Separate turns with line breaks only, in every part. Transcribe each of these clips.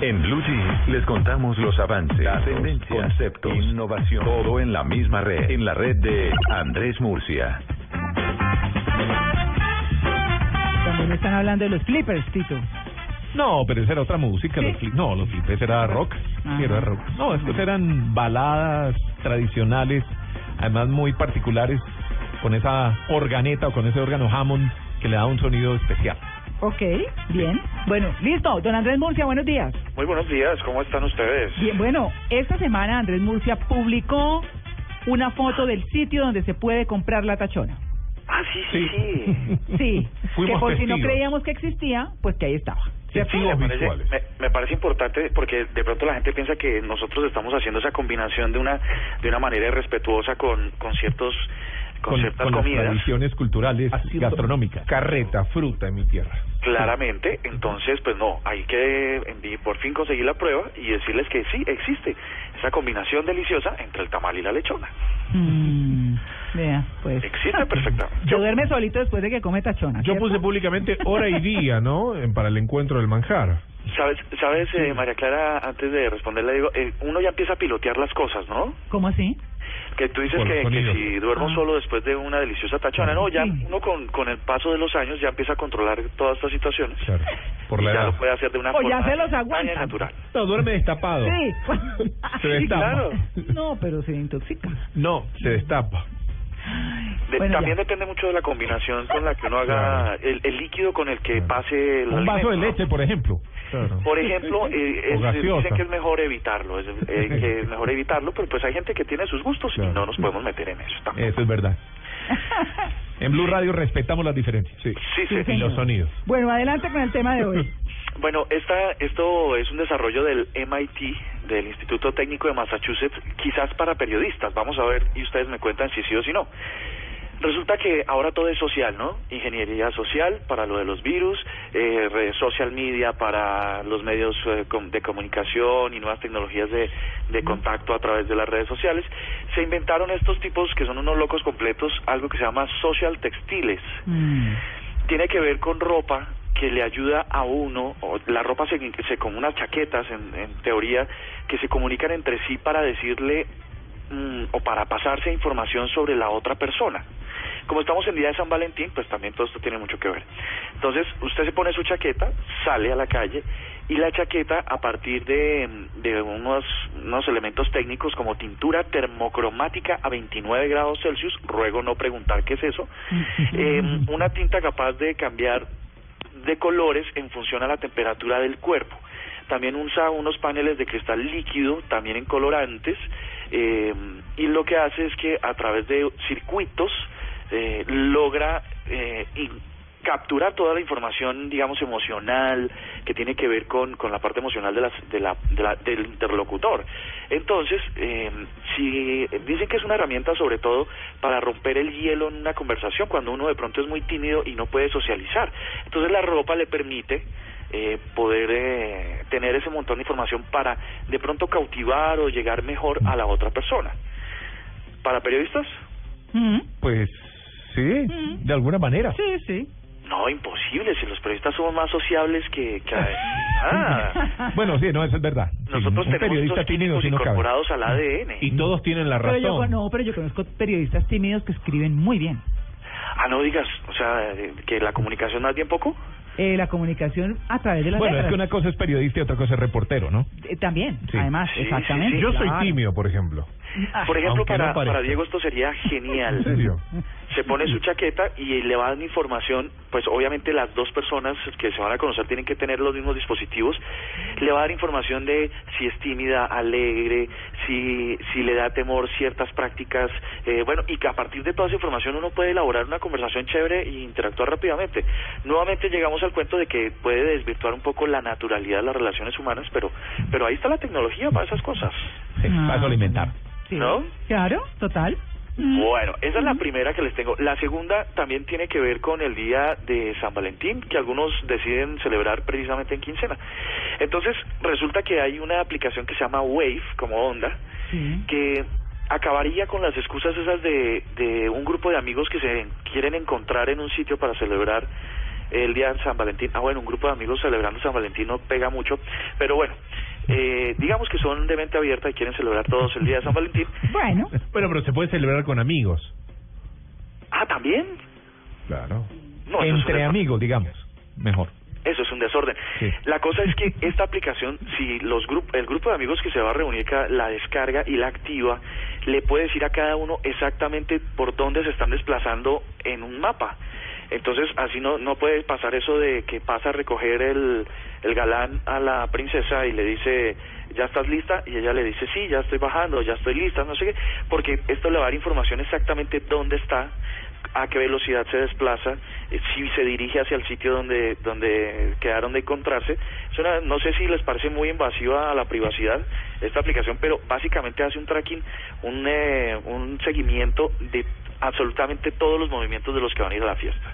En Blue Jeans les contamos los avances, tendencias, conceptos, innovación, todo en la misma red, en la red de Andrés Murcia.
También están hablando de los flippers, Tito.
No, pero esa era otra música. Los flip- no, los flippers era rock. Sí, era
Ajá.
rock. No, estos eran baladas tradicionales, además muy particulares, con esa organeta o con ese órgano Hammond que le da un sonido especial.
Ok, bien. Bueno, listo. Don Andrés Murcia, buenos días.
Muy buenos días, ¿cómo están ustedes?
Bien, bueno, esta semana Andrés Murcia publicó una foto del sitio donde se puede comprar la tachona.
Ah, sí, sí, sí.
Sí, que
Fuimos
por si no
testigos.
creíamos que existía, pues que ahí estaba.
Sí, me parece, me, me parece importante porque de pronto la gente piensa que nosotros estamos haciendo esa combinación de una de una manera irrespetuosa con, con ciertos con,
Con,
ciertas
con las
comidas.
tradiciones culturales gastronómicas.
Carreta, fruta en mi tierra.
Claramente, entonces, pues no, hay que envi- por fin conseguir la prueba y decirles que sí existe esa combinación deliciosa entre el tamal y la lechona.
Mm, vea, pues.
Existe perfectamente.
Se duerme solito después de que come tachona.
Yo puse públicamente hora y día, ¿no? Para el encuentro del manjar.
Sabes, sabes, eh, María Clara, antes de responderle digo, eh, uno ya empieza a pilotear las cosas, ¿no?
¿Cómo así?
Que tú dices que, que si duermo
Ah.
solo después de una deliciosa tachona, no, ya uno con, con el paso de los años ya empieza a controlar todas estas situaciones.
Claro. Por
y
la
ya
edad.
lo puede hacer de una
O ya
forma
se los
y
aguanta.
natural.
No, duerme destapado.
Sí.
Se destapa.
claro.
No, pero se intoxica.
No, se destapa.
De-
Bueno,
también
ya.
depende mucho de la combinación con la que uno haga el, el líquido con el que pase el
Un vaso de leche, por ejemplo.
Claro.
Por ejemplo, eh, es- dicen que es mejor evitarlo, es, eh, que es mejor evitarlo, pero pues hay gente que tiene sus gustos
Claro.
y no nos podemos meter en eso. tampoco.
Eso es verdad. En Blue Radio respetamos las diferencias.
Sí.
Sí, sí.
Y los sonidos.
Bueno, adelante con el tema de hoy.
Bueno, esta, esto es un desarrollo del MIT, del Instituto Técnico de Massachusetts, quizás para periodistas. Vamos a ver y ustedes me cuentan si sí o si no. Resulta que ahora todo es social, ¿no? Ingeniería social para lo de los virus, eh, social media para los medios eh, de comunicación y nuevas tecnologías de, de contacto a través de las redes sociales. Se inventaron estos tipos que son unos locos completos, algo que se llama social textiles
Mm.
tiene que ver con ropa que le ayuda a uno, o la ropa se, se con unas chaquetas en, en teoría que se comunican entre sí para decirle mm, o para pasarse información sobre la otra persona. Como estamos en día de San Valentín, pues también todo esto tiene mucho que ver. Entonces, usted se pone su chaqueta, sale a la calle y la chaqueta a partir de, de unos, unos elementos técnicos como tintura termocromática a 29 grados Celsius, ruego no preguntar qué es eso, eh, una tinta capaz de cambiar de colores en función a la temperatura del cuerpo. También usa unos paneles de cristal líquido, también en colorantes, eh, y lo que hace es que a través de circuitos eh, logra eh, in- capturar toda la información, digamos, emocional que tiene que ver con, con la parte emocional de las- de la, de la- del interlocutor. Entonces, eh, si dicen que es una herramienta sobre todo para romper el hielo en una conversación cuando uno de pronto es muy tímido y no puede socializar. Entonces la ropa le permite eh, poder eh, tener ese montón de información para de pronto cautivar o llegar mejor a la otra persona. ¿Para periodistas?
Mm.
Pues sí, de alguna manera.
Sí, sí.
No, imposible, si los periodistas somos más sociables que... que ah,
Bueno, sí, no, eso es verdad. Sí,
nosotros
un
tenemos
periodista
estos
tímido
químicos
sí no
incorporados al ADN.
Y todos tienen la
Pero yo,
razón.
no, pero yo conozco periodistas tímidos que escriben muy bien.
Ah, no digas, o sea, eh, que la comunicación más bien poco.
Eh, la comunicación a través de las
Bueno, es que una cosa es periodista y otra cosa es reportero, ¿no?
Eh, también,
Sí.
además,
Sí,
exactamente.
sí, sí.
Yo soy tímido, por ejemplo.
Ah,
Por ejemplo, para, para Diego esto sería genial.
¿En serio?
Se pone su chaqueta y le va dando información, pues obviamente las dos personas que se van a conocer tienen que tener los mismos dispositivos. Le va a dar información de si es tímida, alegre, si, si le da temor ciertas prácticas, eh, bueno, y que a partir de toda esa información uno puede elaborar una conversación chévere e interactuar rápidamente. Nuevamente llegamos al cuento de que puede desvirtuar un poco la naturalidad de las relaciones humanas, pero, pero ahí está la tecnología para esas cosas.
Sí,
Ah,
para eso alimentar.
Sí.
¿No?
Claro, total. Mm.
Bueno, esa es la primera que les tengo. La segunda también tiene que ver con el día de San Valentín, que algunos deciden celebrar precisamente en quincena. Entonces, resulta que hay una aplicación que se llama Wave, como onda,
Sí.
que acabaría con las excusas esas de, de un grupo de amigos que se quieren encontrar en un sitio para celebrar el día de San Valentín. Ah, bueno, un grupo de amigos celebrando San Valentín no pega mucho, pero bueno, eh, digamos que son de mente abierta y quieren celebrar todos el día de San Valentín.
Bueno,
Bueno, pero se puede celebrar con amigos.
Ah, ¿también?
Claro.
No, eso es un
Entre
desorden.
amigos, digamos. Mejor.
Eso es un desorden.
Sí.
La cosa es que esta aplicación, si los grup el grupo de amigos que se va a reunir la descarga y la activa, le puede decir a cada uno exactamente por dónde se están desplazando en un mapa. Entonces, así no no puede pasar eso de que pasa a recoger el, el galán a la princesa y le dice, ¿ya estás lista? Y ella le dice, sí, ya estoy bajando, ya estoy lista, no sé qué, porque esto le va a dar información exactamente dónde está, a qué velocidad se desplaza, eh, si se dirige hacia el sitio donde donde quedaron de encontrarse. Es una, no sé si les parece muy invasiva a la privacidad esta aplicación, pero básicamente hace un tracking, un, eh, un seguimiento de absolutamente todos los movimientos de los que van a ir a la fiesta.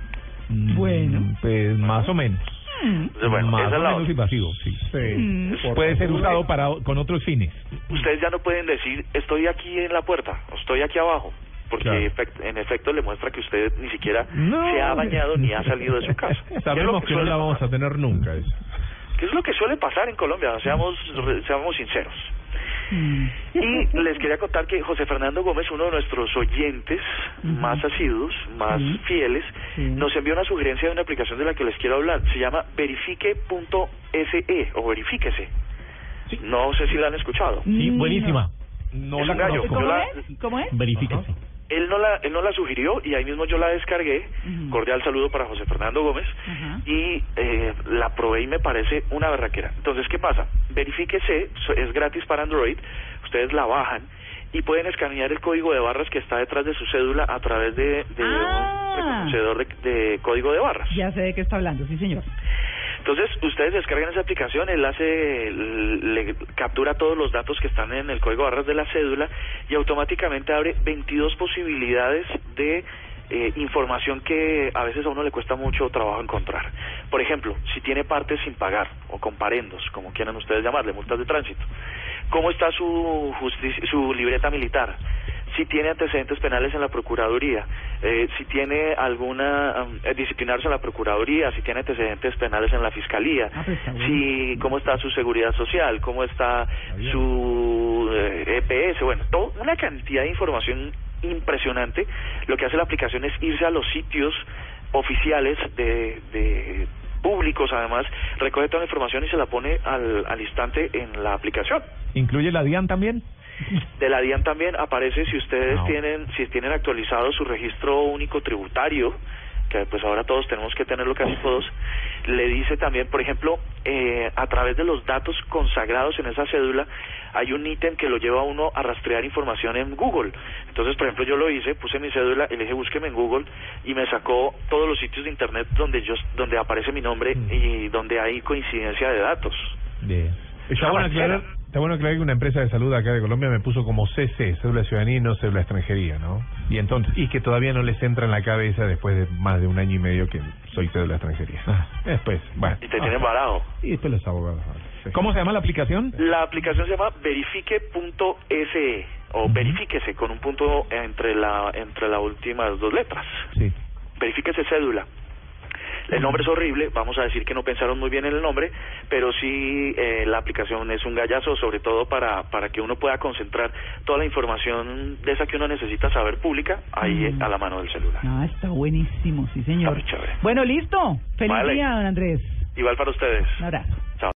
Mm,
Bueno.
Pues más o menos.
Entonces, bueno,
más
esa
o
es la
menos
otra.
invasivo, sí.
mm,
Puede ser usado para con otros fines.
Ustedes ya no pueden decir, estoy aquí en la puerta, o estoy aquí abajo. Porque
Claro.
efect- en efecto le muestra que usted ni siquiera
No.
se ha bañado ni ha salido de su casa. ¿Qué es lo
Sabemos que no
suele
la vamos
pasar?
a tener nunca. Eso.
¿Qué es lo que suele pasar en Colombia? Seamos, re- seamos sinceros. Y les quería contar que José Fernando Gómez, uno de nuestros oyentes más asiduos, más fieles, nos envió una sugerencia de una aplicación de la que les quiero hablar. Se llama verifique.se o verifíquese. No sé si la han escuchado.
Sí,
Mm,
buenísima. No
Es
la.
¿Cómo
la-
es? ¿Cómo es?
Verifíquese.
Él no la, él no la sugirió y ahí mismo yo la descargué. Cordial saludo para José Fernando Gómez. Y eh, la probé y me parece una berraquera. Entonces, ¿qué pasa? Verifíquese, es gratis para Android. Ustedes la bajan y pueden escanear el código de barras que está detrás de su cédula a través de, de
Ah.
un reconocedor de, de código de barras.
Ya sé de qué está hablando, sí, señor.
Entonces, ustedes descargan esa aplicación, él hace, le captura todos los datos que están en el código barras de la cédula y automáticamente abre 22 posibilidades de eh, información que a veces a uno le cuesta mucho trabajo encontrar. Por ejemplo, si tiene partes sin pagar o comparendos, como quieran ustedes llamarle, multas de tránsito. ¿Cómo está su, su libreta militar? Si tiene antecedentes penales en la Procuraduría, eh, si tiene alguna um, eh, disciplinarse en la Procuraduría, si tiene antecedentes penales en la Fiscalía,
Ah, pues
si cómo está su seguridad social, cómo está su eh, EPS, bueno, todo, una cantidad de información impresionante. Lo que hace la aplicación es irse a los sitios oficiales de, de públicos, además, recoge toda la información y se la pone al, al instante en la aplicación.
¿Incluye la DIAN también?
De la DIAN también aparece si ustedes
No.
tienen si tienen actualizado su registro único tributario, que pues ahora todos tenemos que tenerlo casi todos, le dice también, por ejemplo, eh, a través de los datos consagrados en esa cédula, hay un ítem que lo lleva a uno a rastrear información en Google. Entonces, por ejemplo, yo lo hice, puse mi cédula y le dije búsqueme en Google y me sacó todos los sitios de internet donde yo donde aparece mi nombre y donde hay coincidencia de datos.
Bien.
Está
Una
bueno,
balsera.
aclarar, está bueno aclarar que una empresa de salud acá de Colombia me puso como CC, cédula de ciudadanía y no cédula de extranjería, ¿no?
Y entonces.
Y que todavía no les entra en la cabeza después de más de un año y medio que soy cédula de extranjería.
Ah.
Después, bueno.
Y te tienen varado.
Y después los abogados. sí.
¿Cómo se llama la aplicación?
La aplicación se llama verifique.se o
Ujú.
verifíquese con un punto entre la entre las últimas dos letras.
Sí.
Verifíquese cédula. El nombre es horrible, vamos a decir que no pensaron muy bien en el nombre, pero sí eh, la aplicación es un gallazo, sobre todo para, para que uno pueda concentrar toda la información de esa que uno necesita saber pública ahí
Mm.
a la mano del celular.
Ah, está buenísimo, sí, señor.
Muy chévere.
Bueno, listo. Feliz
Vale.
día, don Andrés.
Igual para ustedes.
Un abrazo.
Chao.